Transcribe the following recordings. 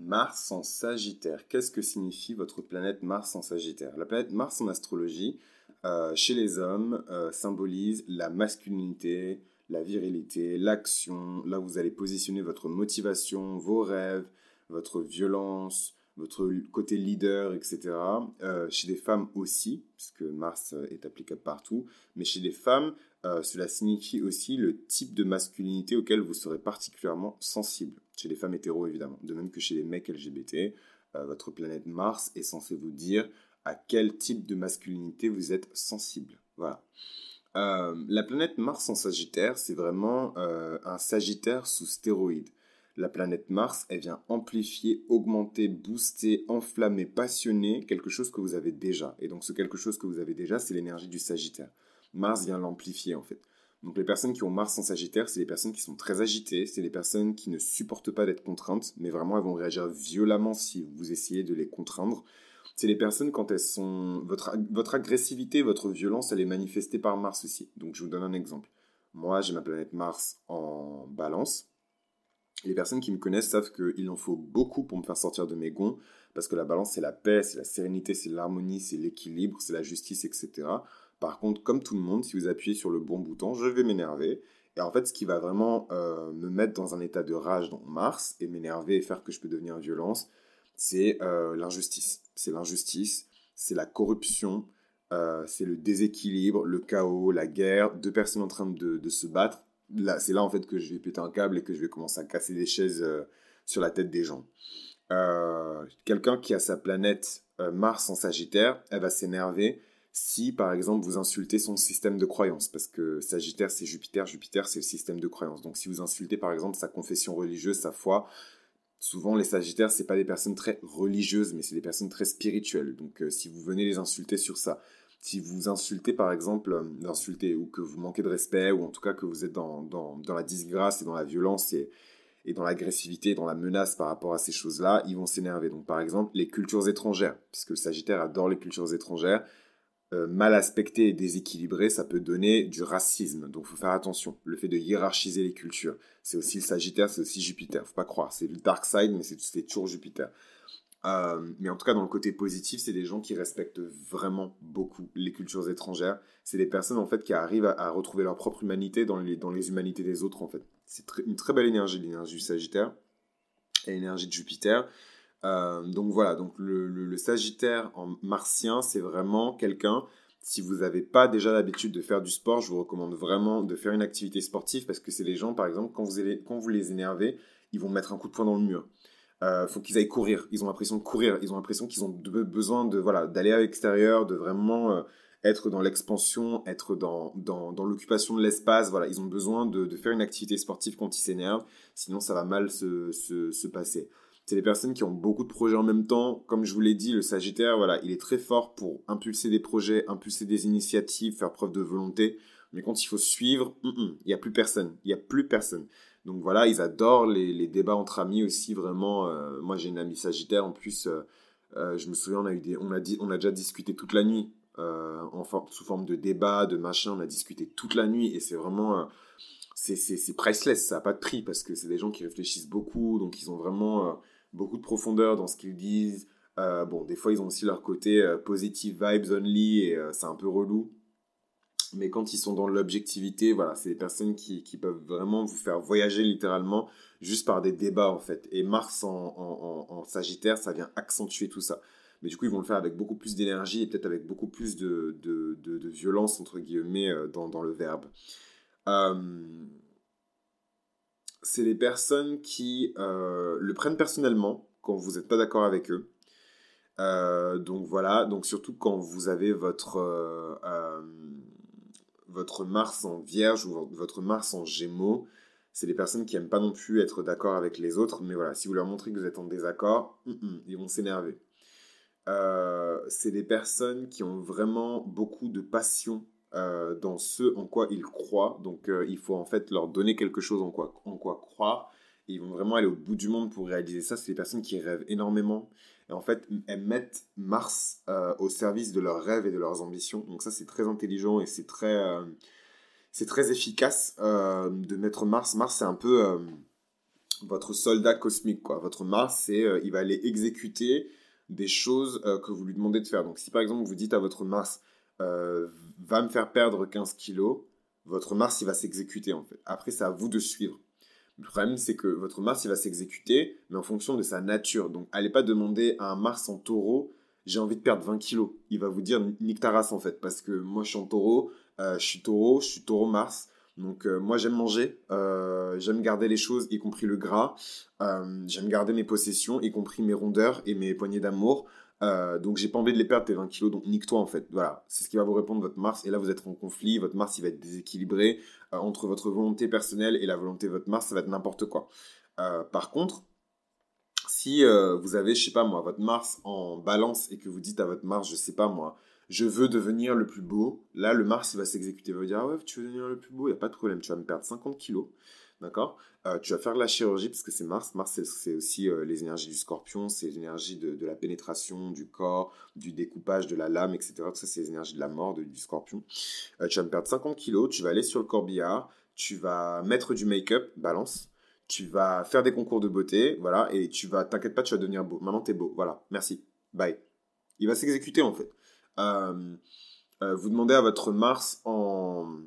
Mars en Sagittaire. Qu'est-ce que signifie votre planète Mars en Sagittaire? La planète Mars en astrologie, euh, chez les hommes, euh, symbolise la masculinité, la virilité, l'action. Là, vous allez positionner votre motivation, vos rêves, votre violence, votre côté leader, etc. Euh, chez des femmes aussi, puisque Mars est applicable partout, mais chez des femmes, euh, cela signifie aussi le type de masculinité auquel vous serez particulièrement sensible. Chez les femmes hétéros, évidemment. De même que chez les mecs LGBT, euh, votre planète Mars est censée vous dire à quel type de masculinité vous êtes sensible. Voilà. Euh, la planète Mars en Sagittaire, c'est vraiment un Sagittaire sous stéroïde. La planète Mars, elle vient amplifier, augmenter, booster, enflammer, passionner quelque chose que vous avez déjà. Et donc ce quelque chose que vous avez déjà, c'est l'énergie du Sagittaire. Mars vient l'amplifier en fait. Donc les personnes qui ont Mars en Sagittaire, c'est les personnes qui sont très agitées, c'est les personnes qui ne supportent pas d'être contraintes, mais vraiment elles vont réagir violemment si vous essayez de les contraindre. C'est les personnes quand elles sont... Votre, agressivité, votre violence, elle est manifestée par Mars aussi. Donc je vous donne un exemple. Moi, j'ai ma planète Mars en balance. Les personnes qui me connaissent savent qu'il en faut beaucoup pour me faire sortir de mes gonds, parce que la balance, c'est la paix, c'est la sérénité, c'est l'harmonie, c'est l'équilibre, c'est la justice, etc. Par contre, comme tout le monde, si vous appuyez sur le bon bouton, je vais m'énerver. Et en fait, ce qui va vraiment euh, me mettre dans un état de rage dans Mars et m'énerver et faire que je peux devenir violence, c'est euh, l'injustice. C'est l'injustice, c'est la corruption, euh, c'est le déséquilibre, le chaos, la guerre, deux personnes en train de, se battre. Là, c'est là en fait que je vais péter un câble et que je vais commencer à casser des chaises sur la tête des gens. Quelqu'un qui a sa planète Mars en Sagittaire, elle va s'énerver si par exemple vous insultez son système de croyance, parce que Sagittaire c'est Jupiter, Jupiter c'est le système de croyance. Donc si vous insultez par exemple sa confession religieuse, sa foi, souvent les Sagittaires c'est pas des personnes très religieuses, mais c'est des personnes très spirituelles. Donc euh, si vous venez les insulter sur ça, si vous insultez par exemple, euh, insultez ou que vous manquez de respect, ou en tout cas que vous êtes dans, dans, la disgrâce et dans la violence et, et dans l'agressivité, dans la menace par rapport à ces choses-là, ils vont s'énerver. Donc par exemple les cultures étrangères, puisque le Sagittaire adore les cultures étrangères, euh, mal aspecté et déséquilibré, ça peut donner du racisme. Donc, faut faire attention. Le fait de hiérarchiser les cultures, c'est aussi le Sagittaire, c'est aussi Jupiter. Faut pas croire, c'est le dark side, mais c'est toujours Jupiter. Euh, mais en tout cas, dans le côté positif, c'est des gens qui respectent vraiment beaucoup les cultures étrangères. C'est des personnes en fait qui arrivent à, retrouver leur propre humanité dans les, dans les humanités des autres en fait. C'est une très belle énergie, l'énergie du Sagittaire et l'énergie de Jupiter. Euh, donc voilà, donc le, Sagittaire en martien, c'est vraiment quelqu'un, si vous n'avez pas déjà l'habitude de faire du sport, je vous recommande vraiment de faire une activité sportive parce que c'est les gens, par exemple, quand vous, quand vous les énervez, ils vont mettre un coup de poing dans le mur. Euh, faut qu'ils aillent courir. Ils ont l'impression de courir. Ils ont l'impression qu'ils ont besoin de voilà d'aller à l'extérieur, de vraiment euh, être dans l'expansion, être dans, dans, dans l'occupation de l'espace. Voilà, ils ont besoin de, de, faire une activité sportive quand ils s'énervent. Sinon, ça va mal se, se, se passer. C'est des personnes qui ont beaucoup de projets en même temps. Comme je vous l'ai dit, le Sagittaire, voilà, il est très fort pour impulser des projets, impulser des initiatives, faire preuve de volonté. Mais quand il faut suivre, il n'y a plus personne. Il n'y a plus personne. Donc voilà, ils adorent les, débats entre amis aussi, vraiment. Euh, moi, j'ai une amie Sagittaire, en plus, euh, euh, je me souviens, on a, eu des, on, a dit, on a déjà discuté toute la nuit, en sous forme de débat, de machin, on a discuté toute la nuit, et c'est vraiment... c'est priceless, ça n'a pas de prix, parce que c'est des gens qui réfléchissent beaucoup, donc ils ont vraiment beaucoup de profondeur dans ce qu'ils disent. Bon, des fois, ils ont aussi leur côté positive vibes only et c'est un peu relou. Mais quand ils sont dans l'objectivité, voilà, c'est des personnes qui, qui, peuvent vraiment vous faire voyager littéralement juste par des débats en fait. Et Mars en, en, en, Sagittaire, ça vient accentuer tout ça. Mais du coup, ils vont le faire avec beaucoup plus d'énergie et peut-être avec beaucoup plus de, de, de, violence, entre guillemets, dans, dans le verbe c'est les personnes qui euh, le prennent personnellement quand vous n'êtes pas d'accord avec eux. Euh, donc voilà, donc surtout quand vous avez votre, euh, votre Mars en Vierge ou votre Mars en Gémeaux, c'est les personnes qui n'aiment pas non plus être d'accord avec les autres, mais voilà, si vous leur montrez que vous êtes en désaccord, ils vont s'énerver. c'est des personnes qui ont vraiment beaucoup de passion euh, dans ce en quoi ils croient. Donc euh, il faut en fait leur donner quelque chose en quoi, en quoi croire. Et ils vont vraiment aller au bout du monde pour réaliser ça. C'est des personnes qui rêvent énormément. Et en fait, elles mettent Mars euh, au service de leurs rêves et de leurs ambitions. Donc ça, c'est très intelligent et c'est très, c'est très efficace de mettre Mars. Mars, c'est un peu votre soldat cosmique, quoi. Votre Mars, c'est, euh, il va aller exécuter des choses euh, que vous lui demandez de faire. Donc, si par exemple vous dites à votre Mars, va me faire perdre 15 kilos, votre Mars, il va s'exécuter en fait. Après, c'est à vous de suivre. Le problème, c'est que votre Mars, il va s'exécuter, mais en fonction de sa nature. Donc, allez pas demander à un Mars en taureau, j'ai envie de perdre 20 kilos. Il va vous dire, nique ta race en fait, parce que moi, je suis en taureau, je suis taureau, je suis taureau Mars. Donc euh, moi j'aime manger, euh, j'aime garder les choses, y compris le gras. Euh, j'aime garder mes possessions, y compris mes rondeurs et mes poignées d'amour. Donc j'ai pas envie de les perdre tes 20 kilos, donc nique-toi en fait. Voilà, c'est ce qui va vous répondre votre Mars. Et là vous êtes en conflit, votre Mars il va être déséquilibré entre votre volonté personnelle et la volonté de votre Mars, ça va être n'importe quoi. par contre, si vous avez, je sais pas moi, votre Mars en balance et que vous dites à votre Mars, je sais pas moi, je veux devenir le plus beau. Là, le Mars, il va s'exécuter. Il va vous dire, ah ouais, tu veux devenir le plus beau, il n'y a pas de problème. Tu vas me perdre 50 kilos. D'accord? Euh, Tu vas faire de la chirurgie parce que c'est Mars. Mars, c'est aussi euh, les énergies du scorpion, c'est l'énergie de, la pénétration du corps, du découpage de la lame, etc. Tout ça, c'est les énergies de la mort du scorpion. Euh, tu vas me perdre 50 kilos. Tu vas aller sur le corbillard. Tu vas mettre du make-up, balance. Tu vas faire des concours de beauté. Voilà. Et tu vas, t'inquiète pas, tu vas devenir beau. Maintenant, tu es beau. Voilà. Merci. Bye. Il va s'exécuter en fait. Vous demandez à votre Mars en,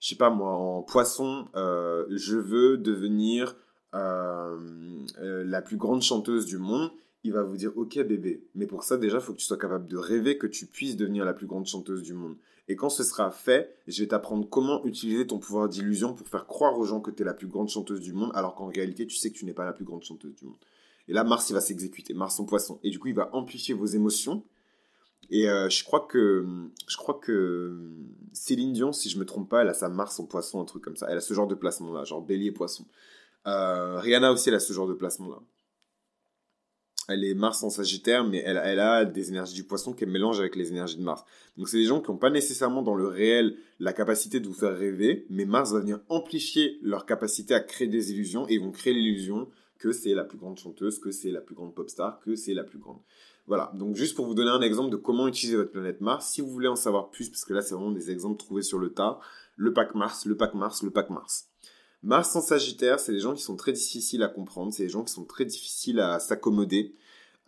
je sais pas moi, en poisson, euh, je veux devenir la plus grande chanteuse du monde il va vous dire ok bébé, mais pour ça déjà il faut que tu sois capable de rêver que tu puisses devenir la plus grande chanteuse du monde. Et quand ce sera fait, je vais t'apprendre comment utiliser ton pouvoir d'illusion pour faire croire aux gens que tu es la plus grande chanteuse du monde, alors qu'en réalité tu sais que tu n'es pas la plus grande chanteuse du monde. Et là Mars il va s'exécuter, Mars en poisson, et du coup il va amplifier vos émotions et euh, je crois que je crois que Céline Dion, si je me trompe pas, elle a sa Mars en poisson, un truc comme ça. Elle a ce genre de placement là, genre bélier poisson. Euh, Rihanna aussi, elle a ce genre de placement là. Elle est Mars en Sagittaire, mais elle, a des énergies du poisson qu'elle mélange avec les énergies de Mars. Donc c'est des gens qui n'ont pas nécessairement dans le réel la capacité de vous faire rêver, mais Mars va venir amplifier leur capacité à créer des illusions et ils vont créer l'illusion que c'est la plus grande chanteuse, que c'est la plus grande pop star, que c'est la plus grande. Voilà, donc juste pour vous donner un exemple de comment utiliser votre planète Mars, si vous voulez en savoir plus, parce que là c'est vraiment des exemples trouvés sur le tas, le pack Mars, le pack Mars, le pack Mars. Mars en Sagittaire, c'est des gens qui sont très difficiles à comprendre, c'est des gens qui sont très difficiles à s'accommoder.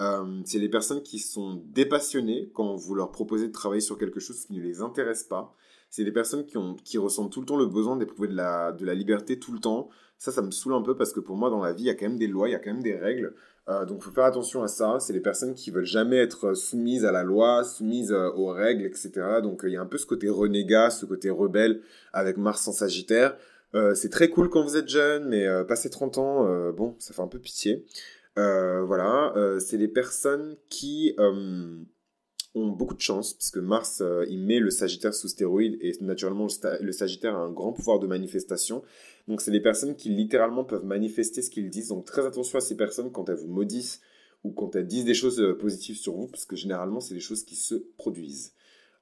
Euh, c'est des personnes qui sont dépassionnées quand vous leur proposez de travailler sur quelque chose qui ne les intéresse pas. C'est des personnes qui ressentent tout le temps le besoin d'éprouver de la, de la liberté tout le temps. Ça, ça me saoule un peu parce que pour moi, dans la vie, il y a quand même des lois, il y a quand même des règles. Euh, donc, il faut faire attention à ça. C'est les personnes qui veulent jamais être soumises à la loi, soumises euh, aux règles, etc. Donc, il y a un peu ce côté renégat, ce côté rebelle avec Mars en Sagittaire. Euh, c'est très cool quand vous êtes jeune, mais passé 30 ans, bon, ça fait un peu pitié. voilà, c'est les personnes qui beaucoup de chance, parce que Mars, il met le Sagittaire sous stéroïde, et naturellement, le Sagittaire a un grand pouvoir de manifestation. Donc c'est des personnes qui littéralement peuvent manifester ce qu'ils disent. Donc très attention à ces personnes quand elles vous maudissent ou quand elles disent des choses euh, positives sur vous, parce que généralement c'est des choses qui se produisent.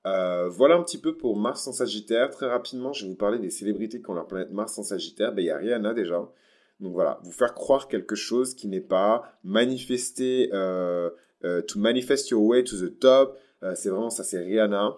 Euh, voilà un petit peu pour Mars en Sagittaire. Très rapidement, je vais vous parler des célébrités qui ont leur planète Mars en Sagittaire. Ben, il y a Rihanna déjà. Donc voilà, vous faire croire quelque chose qui n'est pas, manifester, euh, to manifest your way to the top. C'est vraiment ça, c'est Rihanna.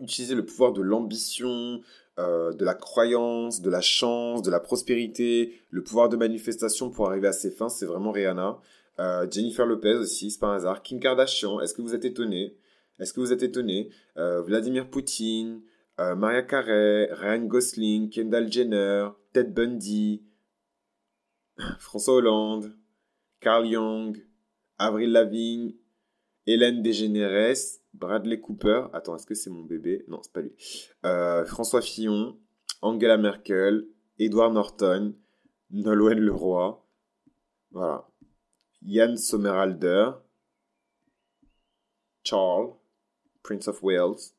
utiliser le pouvoir de l'ambition, euh, de la croyance, de la chance, de la prospérité, le pouvoir de manifestation pour arriver à ses fins, c'est vraiment Rihanna. Euh, Jennifer Lopez aussi, c'est pas un hasard. Kim Kardashian, est-ce que vous êtes étonné? Est-ce que vous êtes étonné? Euh, Vladimir Poutine, Maria Carey, Ryan Gosling, Kendall Jenner, Ted Bundy, François Hollande, Carl Young, Avril Lavigne, Hélène DeGeneres, Bradley Cooper. Attends, est-ce que c'est mon bébé? Non, c'est pas lui. Euh, François Fillon, Angela Merkel, Edward Norton, Nolwenn Leroy. Voilà. Yann Sommerhalder, Charles, Prince of Wales.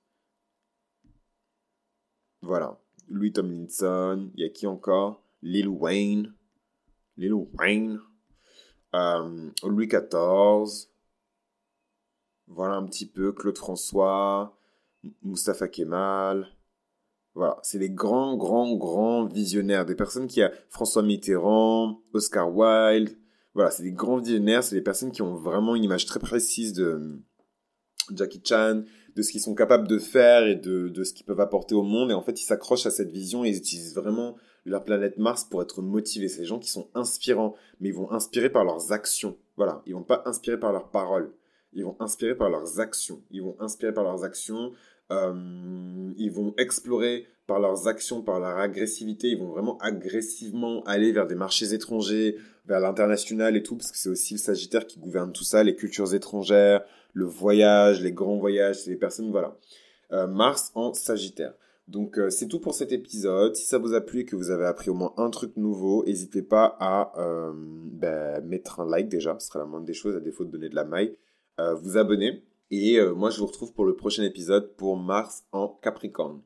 Voilà. Louis Tomlinson. Il y a qui encore? Lil Wayne. Lil Wayne. Euh, Louis XIV. Voilà un petit peu Claude François, Mustapha Kemal. Voilà, c'est les grands, grands, grands visionnaires, des personnes qui a François Mitterrand, Oscar Wilde. Voilà, c'est des grands visionnaires, c'est des personnes qui ont vraiment une image très précise de Jackie Chan, de ce qu'ils sont capables de faire et de, ce qu'ils peuvent apporter au monde. Et en fait, ils s'accrochent à cette vision et ils utilisent vraiment leur planète Mars pour être motivés. C'est des gens qui sont inspirants, mais ils vont inspirer par leurs actions. Voilà, ils vont pas inspirer par leurs paroles. Ils vont inspirer par leurs actions. Ils vont inspirer par leurs actions. Euh, ils vont explorer par leurs actions, par leur agressivité. Ils vont vraiment agressivement aller vers des marchés étrangers, vers l'international et tout, parce que c'est aussi le Sagittaire qui gouverne tout ça, les cultures étrangères, le voyage, les grands voyages, les personnes, voilà. Euh, Mars en Sagittaire. Donc euh, c'est tout pour cet épisode. Si ça vous a plu et que vous avez appris au moins un truc nouveau, n'hésitez pas à ben, mettre un like déjà, ce sera la moindre des choses à défaut de donner de la maille. Vous abonner et moi je vous retrouve pour le prochain épisode pour Mars en Capricorne.